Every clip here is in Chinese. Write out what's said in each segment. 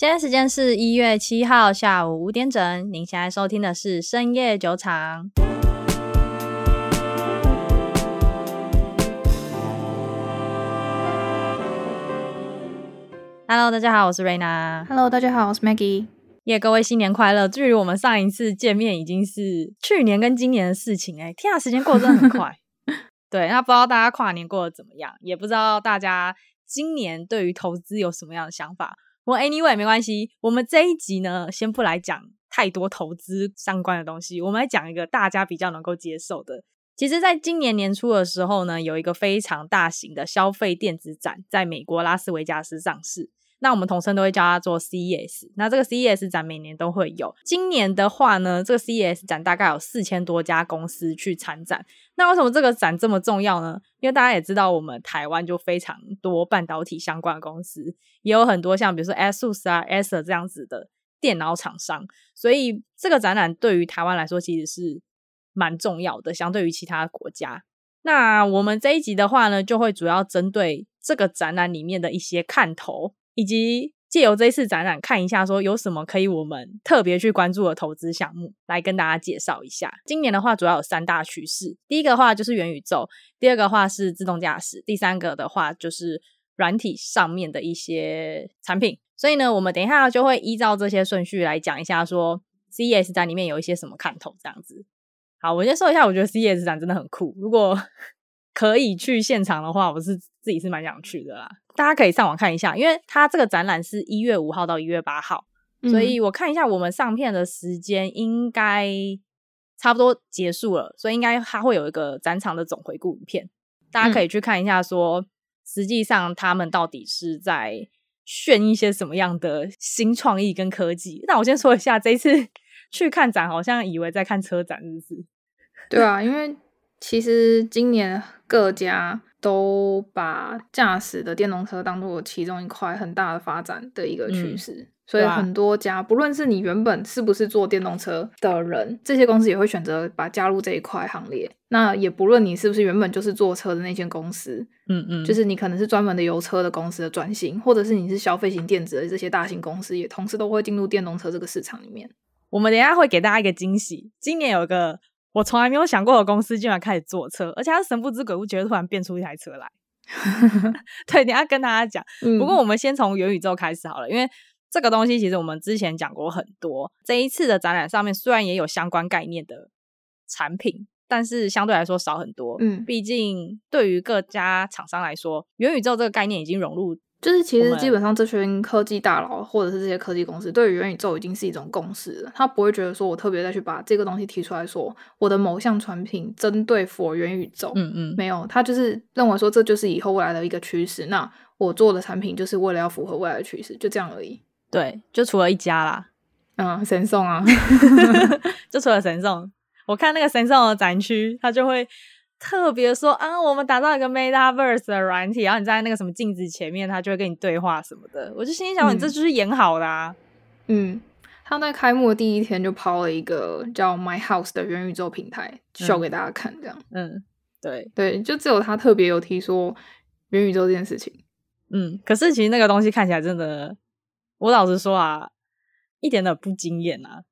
现在时间是一月七号下午五点整，您现在收听的是深夜酒场。Hello，大家好，我是 Raina。Hello，大家好，我是 Maggie。耶，yeah, 各位新年快乐！距离我们上一次见面已经是去年跟今年的事情哎，天啊，时间过得真的很快。对，那不知道大家跨年过得怎么样，也不知道大家今年对于投资有什么样的想法。我 anyway 没关系，我们这一集呢，先不来讲太多投资相关的东西，我们来讲一个大家比较能够接受的。其实，在今年年初的时候呢，有一个非常大型的消费电子展，在美国拉斯维加斯上市。那我们统称都会叫它做 CES。那这个 CES 展每年都会有。今年的话呢，这个 CES 展大概有四千多家公司去参展。那为什么这个展这么重要呢？因为大家也知道，我们台湾就非常多半导体相关的公司，也有很多像比如说 ASUS 啊、a s e r 这样子的电脑厂商。所以这个展览对于台湾来说其实是蛮重要的，相对于其他国家。那我们这一集的话呢，就会主要针对这个展览里面的一些看头。以及借由这一次展览看一下，说有什么可以我们特别去关注的投资项目，来跟大家介绍一下。今年的话，主要有三大趋势。第一个话就是元宇宙，第二个话是自动驾驶，第三个的话就是软体上面的一些产品。所以呢，我们等一下就会依照这些顺序来讲一下，说 CES 展里面有一些什么看头这样子。好，我先说一下，我觉得 CES 展真的很酷。如果 可以去现场的话，我是自己是蛮想去的啦。大家可以上网看一下，因为它这个展览是一月五号到一月八号，嗯，所以我看一下我们上片的时间应该差不多结束了，所以应该它会有一个展场的总回顾影片，大家可以去看一下说，说实际上他们到底是在炫一些什么样的新创意跟科技。那我先说一下，这一次去看展，好像以为在看车展，是不是？对啊，因为其实今年各家。都把驾驶的电动车当做其中一块很大的发展的一个趋势，嗯、所以很多家，啊、不论是你原本是不是做电动车的人，这些公司也会选择把加入这一块行列。那也不论你是不是原本就是做车的那间公司，嗯嗯，就是你可能是专门的油车的公司的转型，或者是你是消费型电子的这些大型公司，也同时都会进入电动车这个市场里面。我们等一下会给大家一个惊喜，今年有一个。我从来没有想过我公司竟然开始做车，而且他神不知鬼不觉突然变出一台车来。对，等一下跟大家讲。嗯、不过我们先从元宇宙开始好了，因为这个东西其实我们之前讲过很多。这一次的展览上面虽然也有相关概念的产品，但是相对来说少很多。嗯，毕竟对于各家厂商来说，元宇宙这个概念已经融入。就是其实基本上这群科技大佬或者是这些科技公司，对于元宇宙已经是一种共识了。他不会觉得说我特别再去把这个东西提出来说，我的某项产品针对 for 元宇宙，嗯嗯，没有，他就是认为说这就是以后未来的一个趋势。那我做的产品就是为了要符合未来的趋势，就这样而已。对，就除了一家啦，嗯，神送啊，就除了神送，我看那个神送的展区，他就会。特别说啊，我们打造一个 Metaverse 的软体，然后你在那个什么镜子前面，他就会跟你对话什么的。我就心里想，你这就是演好的啊。嗯，他在开幕的第一天就抛了一个叫 My House 的元宇宙平台，秀给大家看，这样。嗯，对对，就只有他特别有提说元宇宙这件事情。嗯，可是其实那个东西看起来真的，我老实说啊，一点都不惊艳啊。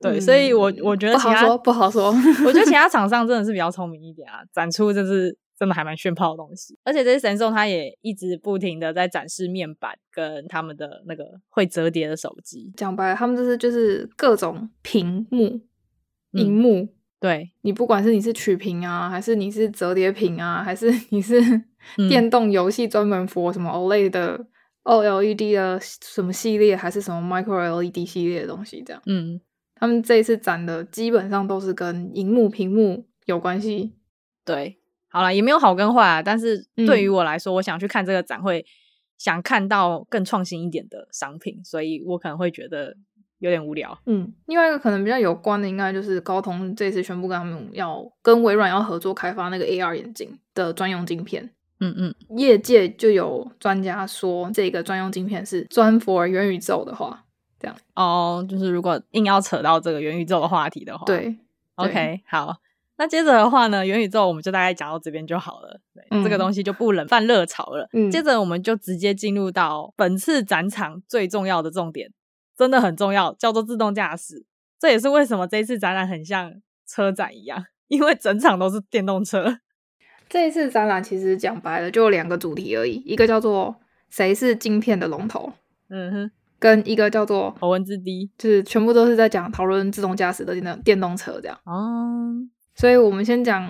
对，所以我我觉得其他不好说，不好说我觉得其 他厂商真的是比较聪明一点啊，展出就是真的还蛮炫炮的东西。而且这些神兽它也一直不停的在展示面板跟他们的那个会折叠的手机。讲白了，他们就是就是各种屏幕、荧幕。嗯、对，你不管是你是曲屏啊，还是你是折叠屏啊，还是你是电动游戏专门 for 什么 OLED 的 OLED 的什么系列，还是什么 Micro LED 系列的东西，这样。嗯。他们这一次展的基本上都是跟荧幕屏幕有关系。对，好了，也没有好跟坏啊。但是对于我来说，嗯、我想去看这个展，会想看到更创新一点的商品，所以我可能会觉得有点无聊。嗯，另外一个可能比较有关的，应该就是高通这次宣布跟他们要跟微软要合作开发那个 AR 眼镜的专用镜片。嗯嗯，业界就有专家说，这个专用镜片是专 for 元宇宙的话。这样哦，就是如果硬要扯到这个元宇宙的话题的话，对，，OK，好，那接着的话呢，元宇宙我们就大概讲到这边就好了。对，嗯、这个东西就不冷饭热炒了。嗯，接着我们就直接进入到本次展场最重要的重点，真的很重要，叫做自动驾驶。这也是为什么这一次展览很像车展一样，因为整场都是电动车。这一次展览其实讲白了就两个主题而已，一个叫做谁是晶片的龙头，嗯哼，跟一个叫做头文字 D，就是全部都是在讲讨论自动驾驶的电电动车这样。哦。所以我们先讲，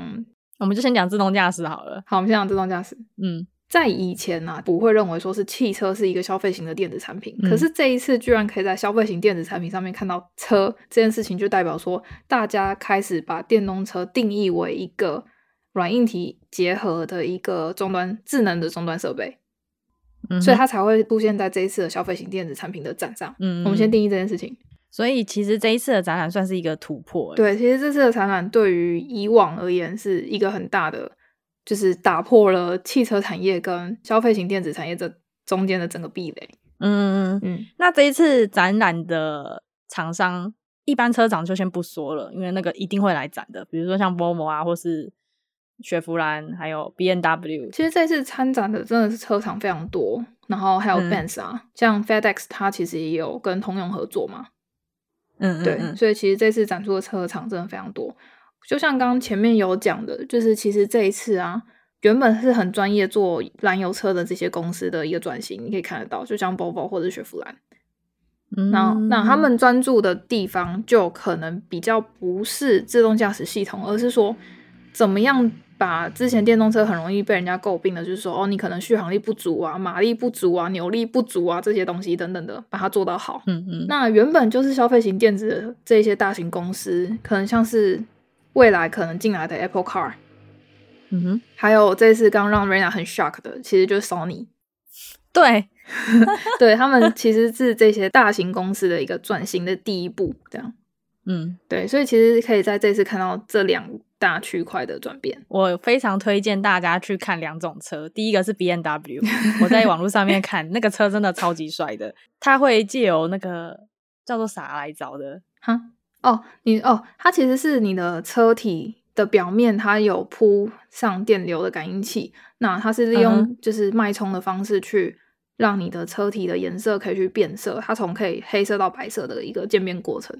我们就先讲自动驾驶好了。好，我们先讲自动驾驶。嗯，在以前呢、啊，不会认为说是汽车是一个消费型的电子产品，嗯、可是这一次居然可以在消费型电子产品上面看到车这件事情，就代表说大家开始把电动车定义为一个软硬体结合的一个终端智能的终端设备，嗯、所以它才会出现在这一次的消费型电子产品的展上。嗯，我们先定义这件事情。所以其实这一次的展览算是一个突破。对，其实这次的展览对于以往而言是一个很大的，就是打破了汽车产业跟消费型电子产业这中间的整个壁垒。嗯嗯嗯。那这一次展览的厂商，一般车厂就先不说了，因为那个一定会来展的，比如说像 Volvo 啊，或是雪佛兰，还有 B N W。其实这次参展的真的是车厂非常多，然后还有 Benz 啊，嗯、像 FedEx 它其实也有跟通用合作嘛。嗯，嗯，嗯，对，所以其实这次展出的车厂真的非常多，就像刚刚前面有讲的，就是其实这一次啊，原本是很专业做燃油车的这些公司的一个转型，你可以看得到，就像 Volvo 或者雪佛兰，嗯，然后那他们专注的地方就可能比较不是自动驾驶系统，而是说怎么样。把之前电动车很容易被人家诟病的，就是说哦，你可能续航力不足啊，马力不足啊，扭力不足啊，这些东西等等的，把它做到好。嗯嗯。那原本就是消费型电子的这些大型公司，可能像是未来可能进来的 Apple Car，嗯哼，还有这次刚让 Raina 很 shock 的，其实就是 Sony。对，对他们其实是这些大型公司的一个转型的第一步，这样。嗯，对，所以其实可以在这次看到这两大区块的转变，我非常推荐大家去看两种车。第一个是 B N W，我在网络上面看那个车真的超级帅的，它会借由那个叫做啥来着的哈哦，你哦，它其实是你的车体的表面，它有铺上电流的感应器，那它是利用就是脉冲的方式去让你的车体的颜色可以去变色，它从可以黑色到白色的一个渐变过程。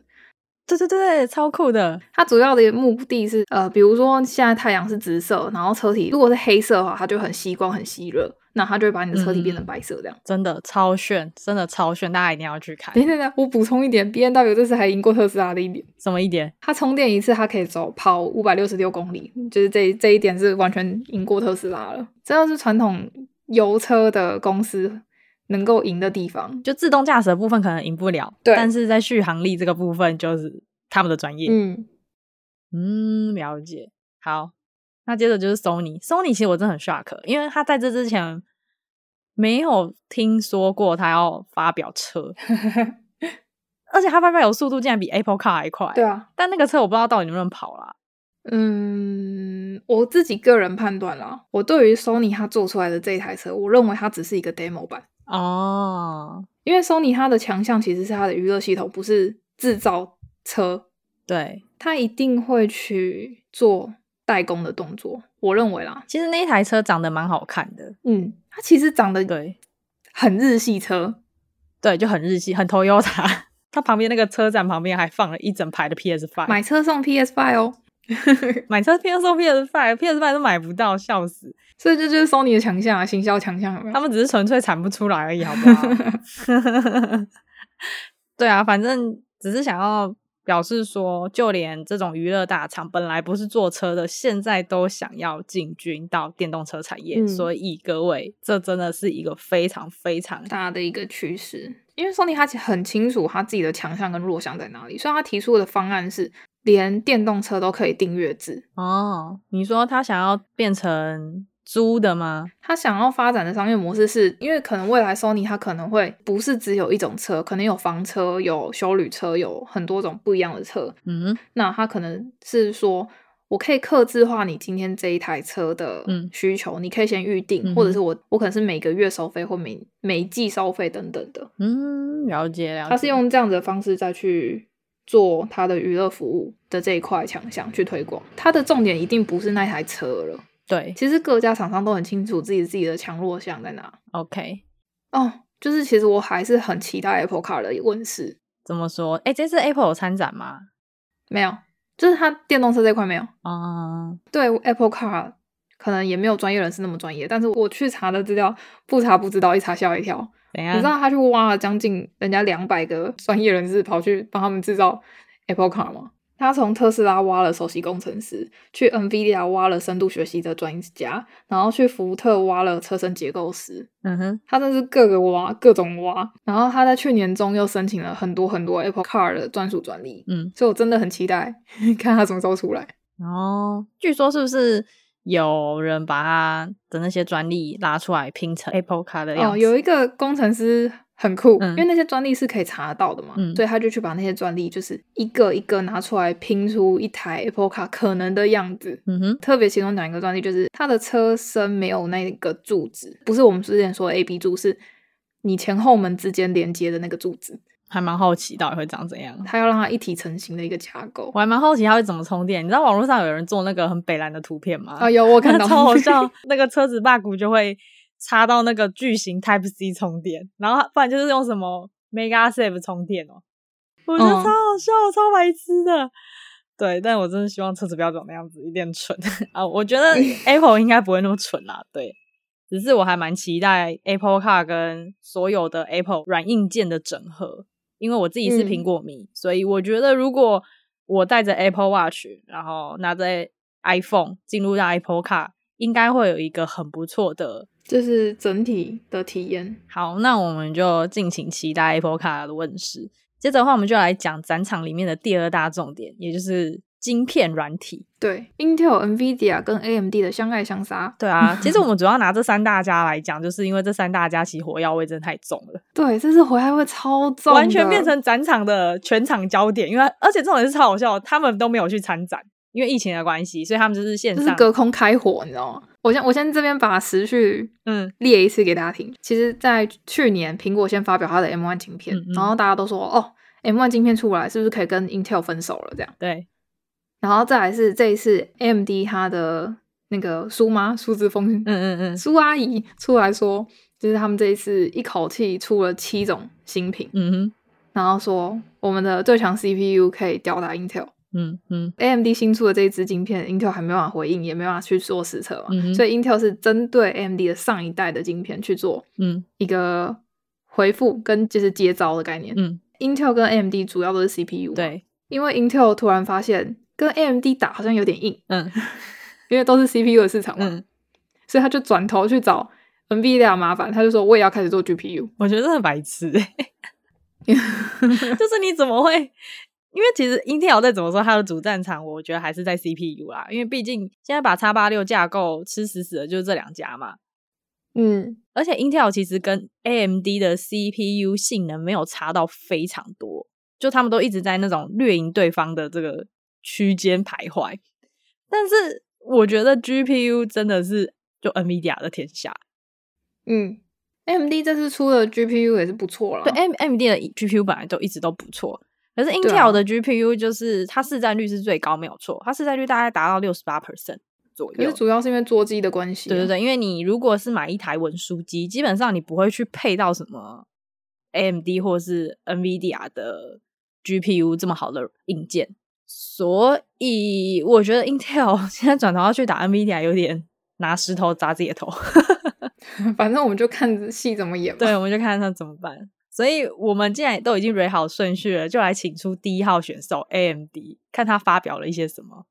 对对对，超酷的！它主要的目的是，呃，比如说现在太阳是紫色，然后车体如果是黑色的话，它就很吸光、很吸热，那它就会把你的车体变成白色，这样、嗯、真的超炫，真的超炫，大家一定要去看。等等等，我补充一点，B N W 这次还赢过特斯拉的一点，什么一点？它充电一次，它可以走跑五百六十六公里，就是这这一点是完全赢过特斯拉了。真的是传统油车的公司。能够赢的地方，就自动驾驶的部分可能赢不了，对，但是在续航力这个部分就是他们的专业。嗯嗯，了解。好，那接着就是 Sony，Sony 其实我真的很 shock，因为他在这之前没有听说过他要发表车，而且他发表速度竟然比 Apple Car 还快。对啊，但那个车我不知道到底能不能跑啦。嗯，我自己个人判断啦，我对于 Sony 它做出来的这一台车，我认为它只是一个 demo 版。哦，因为 Sony 它的强项其实是它的娱乐系统，不是制造车。对，它一定会去做代工的动作。我认为啦，其实那一台车长得蛮好看的。嗯，它其实长得对，很日系车，对，就很日系，很 Toyota。它旁边那个车站旁边还放了一整排的 PS Five，买车送 PS Five 哦。买车 PS 送 PS Five，PS Five 都买不到，笑死！所以这就是 Sony 的强项啊，行销强项？他们只是纯粹产不出来而已，好不好？对啊，反正只是想要表示说，就连这种娱乐大厂本来不是做车的，现在都想要进军到电动车产业。所以各位，这真的是一个非常非常大的一个趋势。因为 Sony 他很清楚他自己的强项跟弱项在哪里，所以他提出的方案是。连电动车都可以订阅制哦？你说他想要变成租的吗？他想要发展的商业模式是因为可能未来 Sony 它可能会不是只有一种车，可能有房车、有修旅车，有很多种不一样的车。嗯，那他可能是说我可以克制化你今天这一台车的需求，嗯、你可以先预定，嗯、或者是我我可能是每个月收费或每每季收费等等的。嗯，了解了解。他是用这样子的方式再去。做它的娱乐服务的这一块强项去推广。它的重点一定不是那台车了。对，其实各家厂商都很清楚自己自己的强弱项在哪。OK，哦，就是其实我还是很期待 Apple Car 的问世。怎么说？哎，这次 Apple 有参展吗？没有，就是它电动车这块没有。嗯，对，Apple Car 可能也没有专业人士那么专业，但是我去查的资料，不查不知道，一查吓一跳。你知道他去挖了将近人家两百个专业人士跑去帮他们制造 Apple Car 吗？他从特斯拉挖了首席工程师，去 NVIDIA 挖了深度学习的专家，然后去福特挖了车身结构师。嗯哼，他真是各个挖，各种挖。然后他在去年中又申请了很多很多 Apple Car 的专属专利。嗯，所以我真的很期待 看他什么时候出来。哦，据说是不是？有人把他的那些专利拉出来拼成 Apple Car 的样子。哦，有一个工程师很酷，嗯、因为那些专利是可以查得到的嘛，嗯、所以他就去把那些专利就是一个一个拿出来拼出一台 Apple Car 可能的样子。嗯哼，特别其中讲一个专利，就是它的车身没有那个柱子，不是我们之前说的 A B 柱，是你前后门之间连接的那个柱子。还蛮好奇到底会长怎样，他要让它一体成型的一个架构。我还蛮好奇它会怎么充电。你知道网络上有人做那个很北蓝的图片吗？啊，有我看到，超好笑。那个车子 bug 就会插到那个巨型 Type C 充电，然后不然就是用什么 Mega Save 充电哦。我觉得超好笑，嗯、超白痴的。对，但我真的希望车子不要长那样子，有点蠢 啊。我觉得 Apple 应该不会那么蠢啦。对，只是我还蛮期待 Apple Car 跟所有的 Apple 软硬件的整合。因为我自己是苹果迷，嗯、所以我觉得如果我带着 Apple Watch，然后拿着 iPhone 进入到 Apple Car，应该会有一个很不错的，就是整体的体验。好，那我们就敬请期待 Apple Car 的问世。接着的话，我们就来讲展场里面的第二大重点，也就是。晶片软体，对，Intel、NVIDIA 跟 AMD 的相爱相杀。对啊，其实我们主要拿这三大家来讲，就是因为这三大家其实火药味真的太重了。对，这次火药味超重，完全变成展场的全场焦点。因为而且这种也是超好笑，他们都没有去参展，因为疫情的关系，所以他们就是线上，就是隔空开火，你知道吗？我先我先这边把时序嗯列一次给大家听。嗯、其实，在去年苹果先发表它的 M1 晶片，嗯嗯然后大家都说哦，M1 晶片出来是不是可以跟 Intel 分手了？这样对。然后再来是这一次，AMD 它的那个苏妈苏之峰，嗯嗯嗯，苏阿姨出来说，就是他们这一次一口气出了七种新品，嗯哼，然后说我们的最强 CPU 可以吊打 Intel，嗯嗯，AMD 新出的这一支晶片，Intel 还没办法回应，也没办法去做实测嘛，嗯，所以 Intel 是针对 AMD 的上一代的晶片去做，嗯，一个回复跟就是接招的概念，嗯，Intel 跟 AMD 主要都是 CPU，对，因为 Intel 突然发现。跟 AMD 打好像有点硬，嗯，因为都是 CPU 的市场嘛，嗯，所以他就转头去找 NVIDIA 麻烦，他就说我也要开始做 GPU。我觉得很白痴，就是你怎么会？因为其实 Intel 再怎么说，它的主战场，我觉得还是在 CPU 啦，因为毕竟现在把叉八六架构吃死死的，就是这两家嘛，嗯，而且 Intel 其实跟 AMD 的 CPU 性能没有差到非常多，就他们都一直在那种略赢对方的这个。区间徘徊，但是我觉得 GPU 真的是就 NVIDIA 的天下。嗯，AMD 这次出的 GPU 也是不错了。对，AMD 的 GPU 本来就一直都不错，可是 Intel 的 GPU 就是它市占率是最高，没有错，它市占率大概达到六十八 percent 左右。可是主要是因为桌机的关系啊。对对对，因为你如果是买一台文书机，基本上你不会去配到什么 AMD 或是 NVIDIA 的 GPU 这么好的硬件。所以我觉得 Intel 现在转头要去打 NVIDIA，有点拿石头砸自己的头。反正我们就看戏怎么演吧。对，我们就看他怎么办。所以我们既然都已经蕊好顺序了，就来请出第一号选手 AMD，看他发表了一些什么。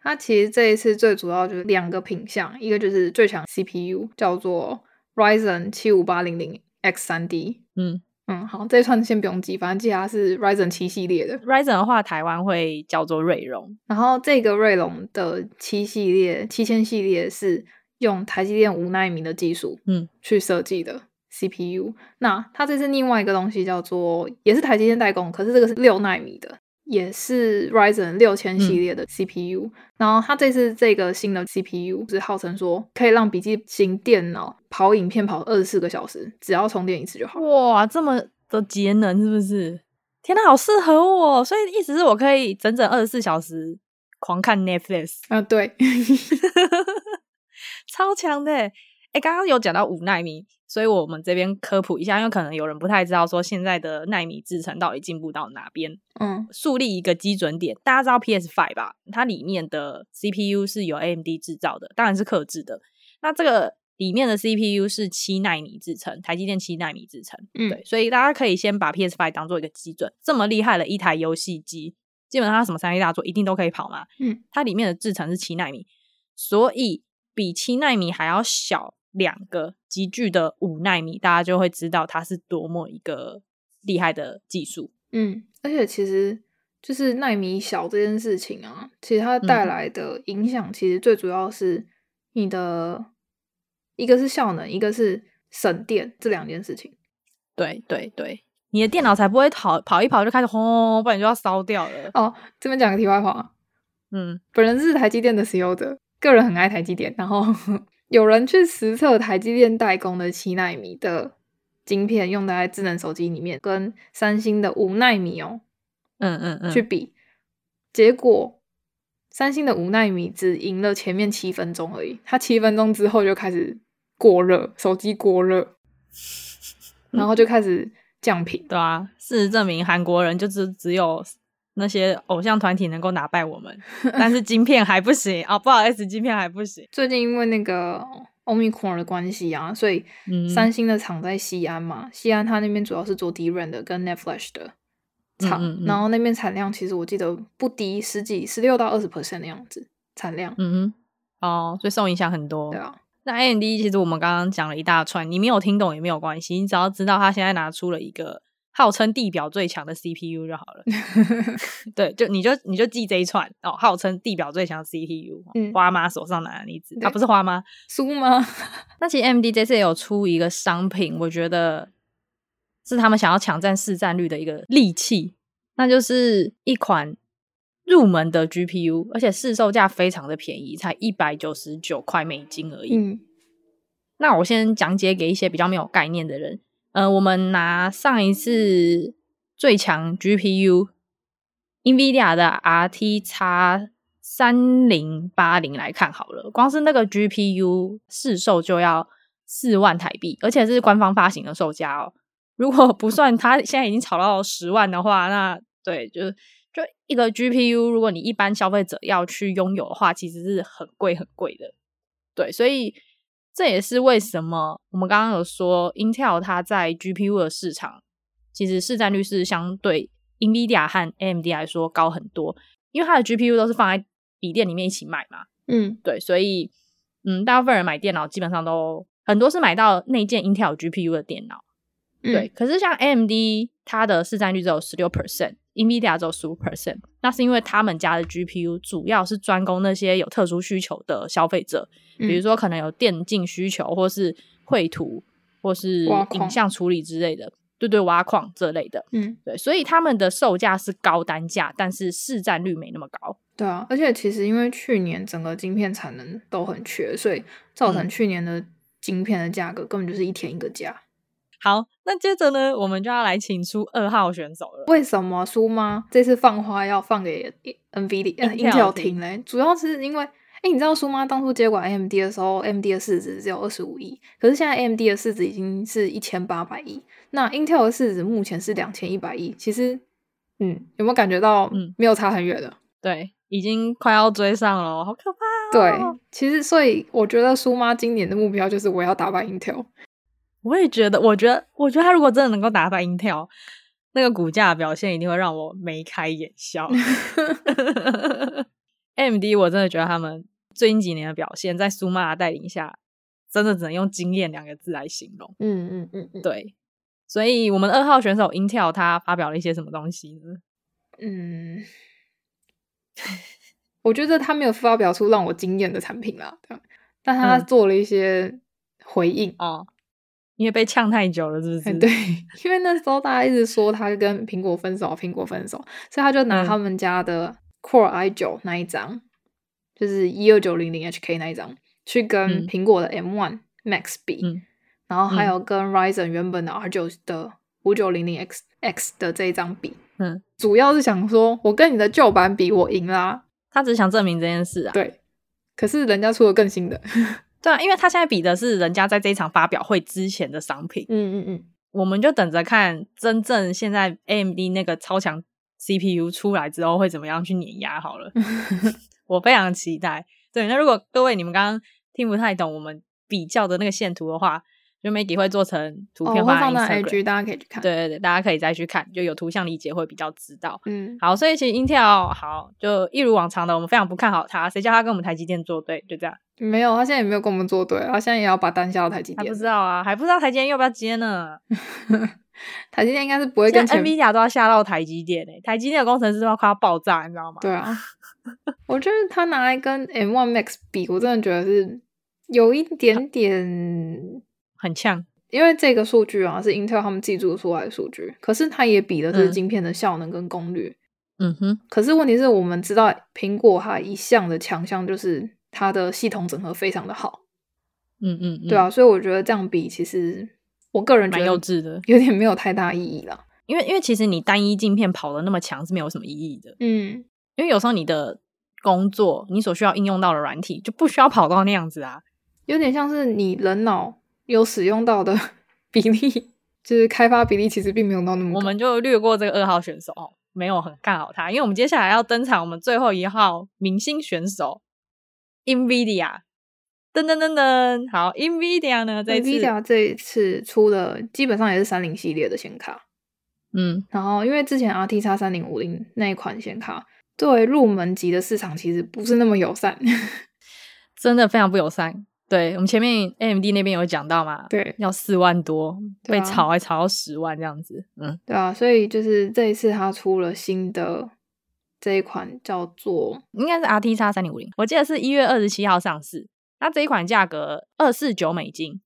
他其实这一次最主要就是两个品项，一个就是最强 CPU，叫做 Ryzen 七五八零零 X 三 D。嗯。嗯，好，这一串先不用记，反正记它是 Ryzen 七系列的。Ryzen 的话，台湾会叫做锐龙。然后这个锐龙的七系列、七千系列是用台积电五纳米的技术，嗯，去设计的 CPU。嗯、那它这是另外一个东西，叫做也是台积电代工，可是这个是六纳米的。也是 Ryzen 六千系列的 CPU，嗯、然后它这次这个新的 CPU 是号称说可以让笔记型电脑跑影片跑二十四个小时，只要充电一次就好。哇，这么的节能是不是？天哪，好适合我！所以意思是我可以整整二十四小时狂看 Netflix 啊，对，超强的。哎，刚刚有讲到五纳米，所以我们这边科普一下，因为可能有人不太知道说现在的纳米制程到底进步到哪边。嗯，树立一个基准点，大家知道 PS Five 吧？它里面的 CPU 是由 AMD 制造的，当然是克制的。那这个里面的 CPU 是七纳米制程，台积电七纳米制程。嗯，对，所以大家可以先把 PS Five 当做一个基准。这么厉害的一台游戏机，基本上它什么三 A 大作一定都可以跑嘛。嗯，它里面的制程是七纳米，所以比七纳米还要小。两个极具的五纳米，大家就会知道它是多么一个厉害的技术。嗯，而且其实就是纳米小这件事情啊，其实它带来的影响，其实最主要是你的、嗯、一个是效能，一个是省电这两件事情。对对对，你的电脑才不会跑跑一跑就开始轰轰轰，不然就要烧掉了。哦，这边讲个题外话，嗯，本人是台积电的使用者，个人很爱台积电，然后。有人去实测台积电代工的七纳米的晶片，用在智能手机里面，跟三星的五奈米哦，嗯嗯嗯，去比，结果三星的五奈米只赢了前面七分钟而已，它七分钟之后就开始过热，手机过热，然后就开始降频，对啊，事实证明韩国人就只只有。那些偶像团体能够打败我们，但是晶片还不行啊、哦！不好意思，晶片还不行。最近因为那个 Omicron 的关系啊，所以三星的厂在西安嘛，嗯、西安它那边主要是做 DRAM 的跟 NAND Flash 的厂，嗯嗯嗯，然后那边产量其实我记得不低，十几、十六到二十 percent 的样子产量。嗯哼，哦，所以受影响很多。对啊，那 AMD 其实我们刚刚讲了一大串，你没有听懂也没有关系，你只要知道他现在拿出了一个。号称地表最强的 CPU 就好了，对，就你就你就记这一串哦，号称地表最强的 CPU，、嗯、花妈手上拿的例子，它、啊、不是花妈，苏吗？那其实 AMD 这次也有出一个商品，我觉得是他们想要抢占市占率的一个利器，那就是一款入门的 GPU，而且市售价非常的便宜，才一百九十九块美金而已。嗯，那我先讲解给一些比较没有概念的人。呃，我们拿上一次最强 GPU，NVIDIA 的 RTX 三零八零来看好了，光是那个 GPU 市售就要四万台币，而且是官方发行的售价哦。如果不算它现在已经炒到十万的话，那对，就就一个 GPU，如果你一般消费者要去拥有的话，其实是很贵很贵的。对，所以。这也是为什么我们刚刚有说，Intel 它在 GPU 的市场其实市占率是相对 NVIDIA 和 AMD 来说高很多，因为它的 GPU 都是放在笔电里面一起买嘛。嗯，对，所以嗯，大部分人买电脑基本上都很多是买到内建 Intel GPU 的电脑。嗯、对，可是像 AMD 它的市占率只有十六 percent，NVIDIA 只有十五 percent，那是因为他们家的 GPU 主要是专攻那些有特殊需求的消费者。比如说，可能有电竞需求，或是绘图，或是影像处理之类的，对对，挖矿这类的，嗯，对，所以他们的售价是高单价，但是市占率没那么高。对啊，而且其实因为去年整个晶片产能都很缺，所以造成去年的晶片的价格根本就是一天一个价。好，那接着呢，我们就要来请出二号选手了。为什么苏妈这次放花要放给 NVIDIA Intel 听嘞？主要是因为。哎，你知道苏妈当初接管 AMD 的时候，AMD 的市值只有二十五亿，可是现在 AMD 的市值已经是一千八百亿，那 Intel 的市值目前是两千一百亿。其实，嗯，有没有感觉到，嗯，没有差很远了？对，已经快要追上了，好可怕哦。对，其实所以我觉得苏妈今年的目标就是我要打败 Intel。我也觉得，我觉得，我觉得他如果真的能够打败 Intel，那个股价表现一定会让我眉开眼笑。AMD 我真的觉得他们。最近几年的表现，在苏妈的带领下，真的只能用惊艳两个字来形容。嗯嗯嗯嗯，对。所以，我们二号选手 Intel 他发表了一些什么东西呢？嗯，我觉得他没有发表出让我惊艳的产品啦，但他做了一些回应、嗯、哦。因为被呛太久了，是不是？对，因为那时候大家一直说他跟苹果分手，苹果分手，所以他就拿他们家的 Core i 九那一张。就是一二九零零 HK 那一张，去跟苹果的 M one Max 比，嗯，然后还有跟 Ryzen 原本的 R 九的五九零零 X X 的这一张比，嗯，主要是想说我跟你的旧版比，我赢啦。他只是想证明这件事啊。对，可是人家出了更新的。对啊，因为他现在比的是人家在这一场发表会之前的商品。嗯嗯嗯，我们就等着看真正现在 AMD 那个超强 CPU 出来之后会怎么样去碾压好了。我非常期待。对，那如果各位你们刚刚听不太懂我们比较的那个线图的话，就 Maggie 会做成图片放在 IG，大家可以去看。对对对，大家可以再去看，就有图像理解会比较知道。嗯，好，所以其实 Intel 好，就一如往常的，我们非常不看好它。谁叫他跟我们台积电作对？就这样。没有，他现在也没有跟我们作对，他现在也要把单下到台积电。还不知道啊，还不知道台积电要不要接呢。台积电应该是不会跟 NVIDIA 都要下到台积电诶、欸，台积电的工程师都要快要爆炸，你知道吗？对啊，我觉得他拿来跟 M1 Max 比，我真的觉得是有一点点很呛。因为这个数据啊，是 Intel 他们自己做出来的数据，可是它也比的是晶片的效能跟功率。嗯哼。可是问题是我们知道苹果它一向的强项就是它的系统整合非常的好。嗯嗯，嗯。对啊，所以我觉得这样比，其实我个人觉得蛮幼稚的，有点没有太大意义了。因为因为其实你单一晶片跑的那么强是没有什么意义的。嗯。因为有时候你的工作你所需要应用到的软体就不需要跑到那样子啊，有点像是你人脑。有使用到的 比例，就是开发比例，其实并没有到那么高。我们就略过这个二号选手哦，没有很看好他，因为我们接下来要登场我们最后一号明星选手 NVIDIA。噔噔噔噔，好，NVIDIA 呢？这一次，NVIDIA 这一次出的基本上也是三零系列的显卡。嗯，然后因为之前 RTX 三零五零那一款显卡，作为入门级的市场，其实不是那么友善，真的非常不友善。对，我们前面 AMD 那边有讲到嘛，对，要四万多，啊，被炒还炒到十万这样子，嗯，对啊，所以就是这一次它出了新的这一款叫做，应该是 RTX 三零五零，我记得是一月二十七号上市，那这一款价格二四九美金，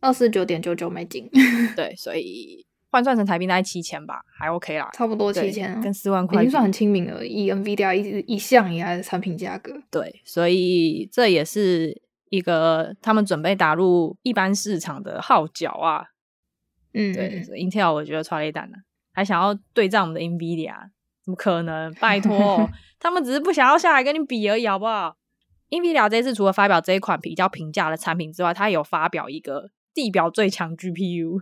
二四九点九九美金，对，所以换算成台币大概七千吧，还 OK 啦，差不多七千，跟四万块已经算很亲民了，以 NVIDIA 一一向以来的产品价格，对，所以这也是。一个他们准备打入一般市场的号角啊，嗯，对，Intel 我觉得踹了一弹呢，还想要对战我们的 NVIDIA，怎么可能？拜托，他们只是不想要下来跟你比而已，好不好？NVIDIA 这次除了发表这一款比较平价的产品之外，它也有发表一个地表最强 GPU，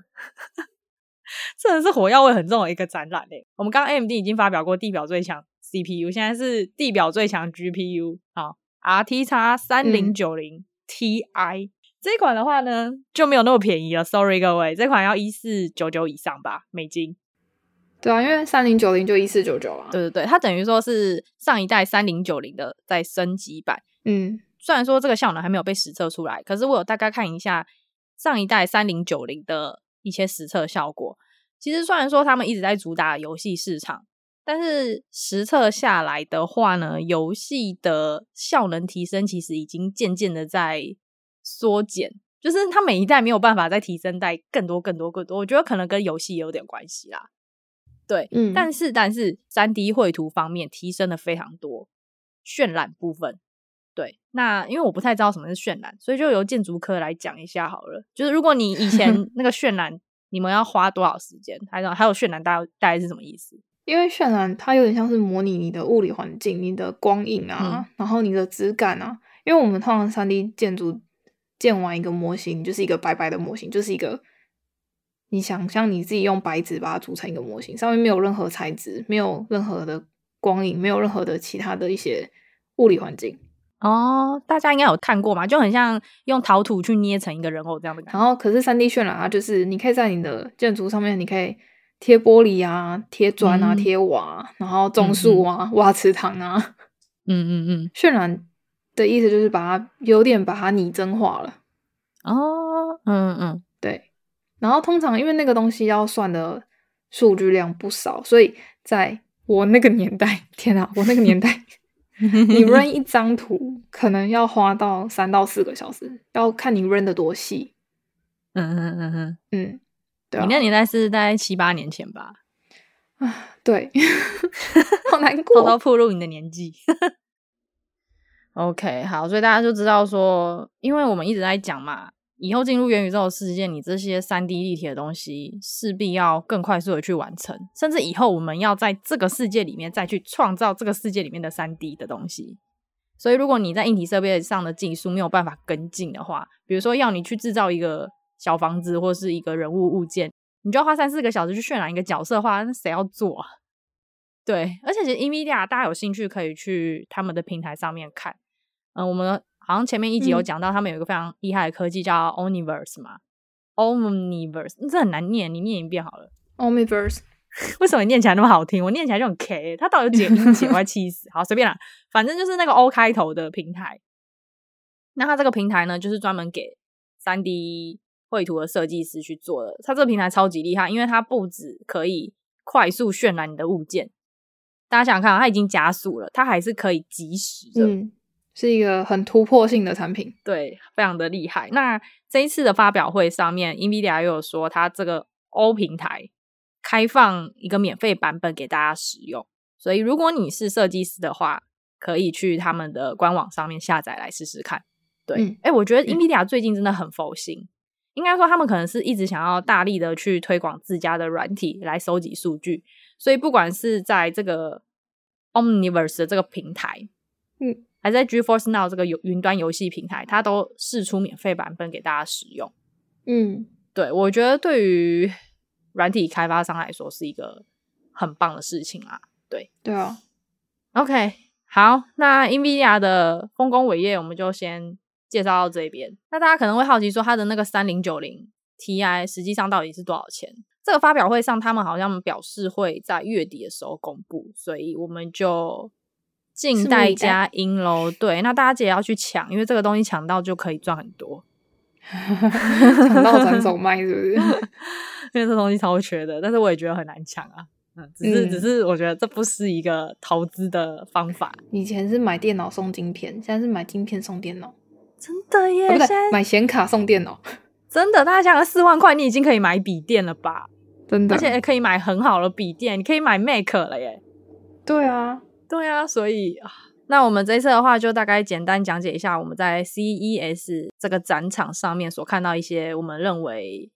真的是火药味很重的一个展览诶。我们刚刚 AMD 已经发表过地表最强 CPU，现在是地表最强 GPU，好，RTX 三零九零。Ti 这一款的话呢，就没有那么便宜了，Sorry 各位，这款要一四九九以上吧，美金。对啊，因为三零九零就一四九九啊。对对对，它等于说是上一代三零九零的再升级版。嗯，虽然说这个效能还没有被实测出来，可是我有大概看一下上一代三零九零的一些实测效果。其实虽然说他们一直在主打游戏市场。但是实测下来的话呢，游戏的效能提升其实已经渐渐的在缩减，就是它每一代没有办法再提升带更多更多更多，我觉得可能跟游戏有点关系啦。对，嗯，但是但是三 D 绘图方面提升了非常多，渲染部分，对，那因为我不太知道什么是渲染，所以就由建筑科来讲一下好了。就是如果你以前 那个渲染，你们要花多少时间？还有还有渲染大大概是什么意思？因为渲染它有点像是模拟你的物理环境、你的光影啊，嗯、然后你的质感啊。因为我们通常三 D 建筑建完一个模型，就是一个白白的模型，就是一个你想象你自己用白纸把它组成一个模型，上面没有任何材质，没有任何的光影，没有任何的其他的一些物理环境。哦，大家应该有看过嘛？就很像用陶土去捏成一个人偶这样的感觉。然后，可是三 D 渲染啊就是你可以在你的建筑上面，你可以。贴玻璃啊，贴砖啊，贴、嗯、瓦，然后种树啊，嗯、挖池塘啊，嗯嗯嗯，渲染的意思就是把它有点把它拟真化了。哦，嗯嗯，对。然后通常因为那个东西要算的数据量不少，所以在我那个年代，天啊，我那个年代，你 run 一张图可能要花到三到四个小时，要看你 run 的多细。嗯嗯嗯嗯嗯。对啊、你那年代是大概七八年前吧？啊，对，好难过，偷偷暴露你的年纪。OK，好，所以大家就知道说，因为我们一直在讲嘛，以后进入元宇宙的世界，你这些三 D 立体的东西势必要更快速的去完成，甚至以后我们要在这个世界里面再去创造这个世界里面的三 D 的东西。所以，如果你在硬体设备上的技术没有办法跟进的话，比如说要你去制造一个小房子或是一个人物物件，你就要花三四个小时去渲染一个角色的话，那谁要做啊？对，而且其实 NVIDIA 大家有兴趣可以去他们的平台上面看。嗯，我们好像前面一集有讲到，他们有一个非常厉害的科技叫 Omniverse 嘛，Omniverse，这很难念，你念一遍好了。Omniverse，为什么你念起来那么好听？我念起来就很 K，它到底有几个音节？我快气死！好，随便啦，反正就是那个 O 开头的平台。那它这个平台呢，就是专门给 3D 绘图的设计师去做的。它这个平台超级厉害，因为它不止可以快速渲染你的物件。大家想想看，它已经加速了，它还是可以及时的，嗯，是一个很突破性的产品，对，非常的厉害。那这一次的发表会上面，NVIDIA 又有说，它这个 O 平台开放一个免费版本给大家使用，所以如果你是设计师的话，可以去他们的官网上面下载来试试看。对，哎、嗯欸，我觉得 NVIDIA 最近真的很佛心，嗯、应该说他们可能是一直想要大力的去推广自家的软体来收集数据。所以不管是在这个 Omniverse 的这个平台，嗯，还是在 GeForce Now 这个游云端游戏平台，它都试出免费版本给大家使用。嗯，对，我觉得对于软体开发商来说是一个很棒的事情啊。对，对啊。OK，好，那 NVIDIA 的丰功伟业我们就先介绍到这边。那大家可能会好奇说，它的那个三零九零 Ti 实际上到底是多少钱？这个发表会上，他们好像表示会在月底的时候公布，所以我们就静待佳音喽。对，那大家记得要去抢，因为这个东西抢到就可以赚很多，抢到转手卖是不是？因为这东西超缺的，但是我也觉得很难抢啊。嗯，只是、嗯、只是我觉得这不是一个投资的方法。以前是买电脑送晶片，现在是买晶片送电脑，真的耶！哦、不对，买显卡送电脑。真的，大家想想，四万块你已经可以买笔电了吧？真的，而且可以买很好的笔电，你可以买 Mac 了耶。对啊，对啊，所以那我们这一次的话，就大概简单讲解一下我们在 CES 这个展场上面所看到一些我们认为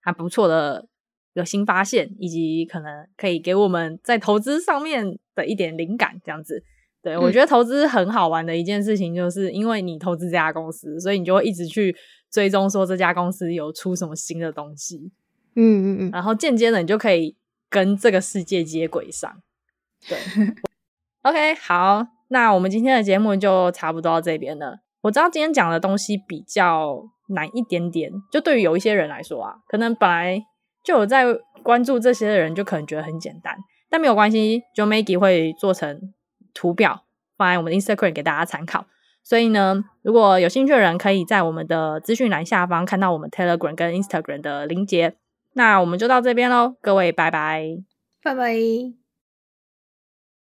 还不错的有新发现，以及可能可以给我们在投资上面的一点灵感，这样子。对、嗯、我觉得投资很好玩的一件事情，就是因为你投资这家公司，所以你就会一直去。追踪说这家公司有出什么新的东西，嗯嗯嗯，然后间接的你就可以跟这个世界接轨上。对，OK，好，那我们今天的节目就差不多到这边了。我知道今天讲的东西比较难一点点，就对于有一些人来说啊，可能本来就有在关注这些的人，就可能觉得很简单，但没有关系，就 Maggie 会做成图表放在我们的 Instagram 给大家参考。所以呢，如果有兴趣的人，可以在我们的资讯栏下方看到我们 Telegram 跟 Instagram 的连结。那我们就到这边喽，各位，拜拜，拜拜。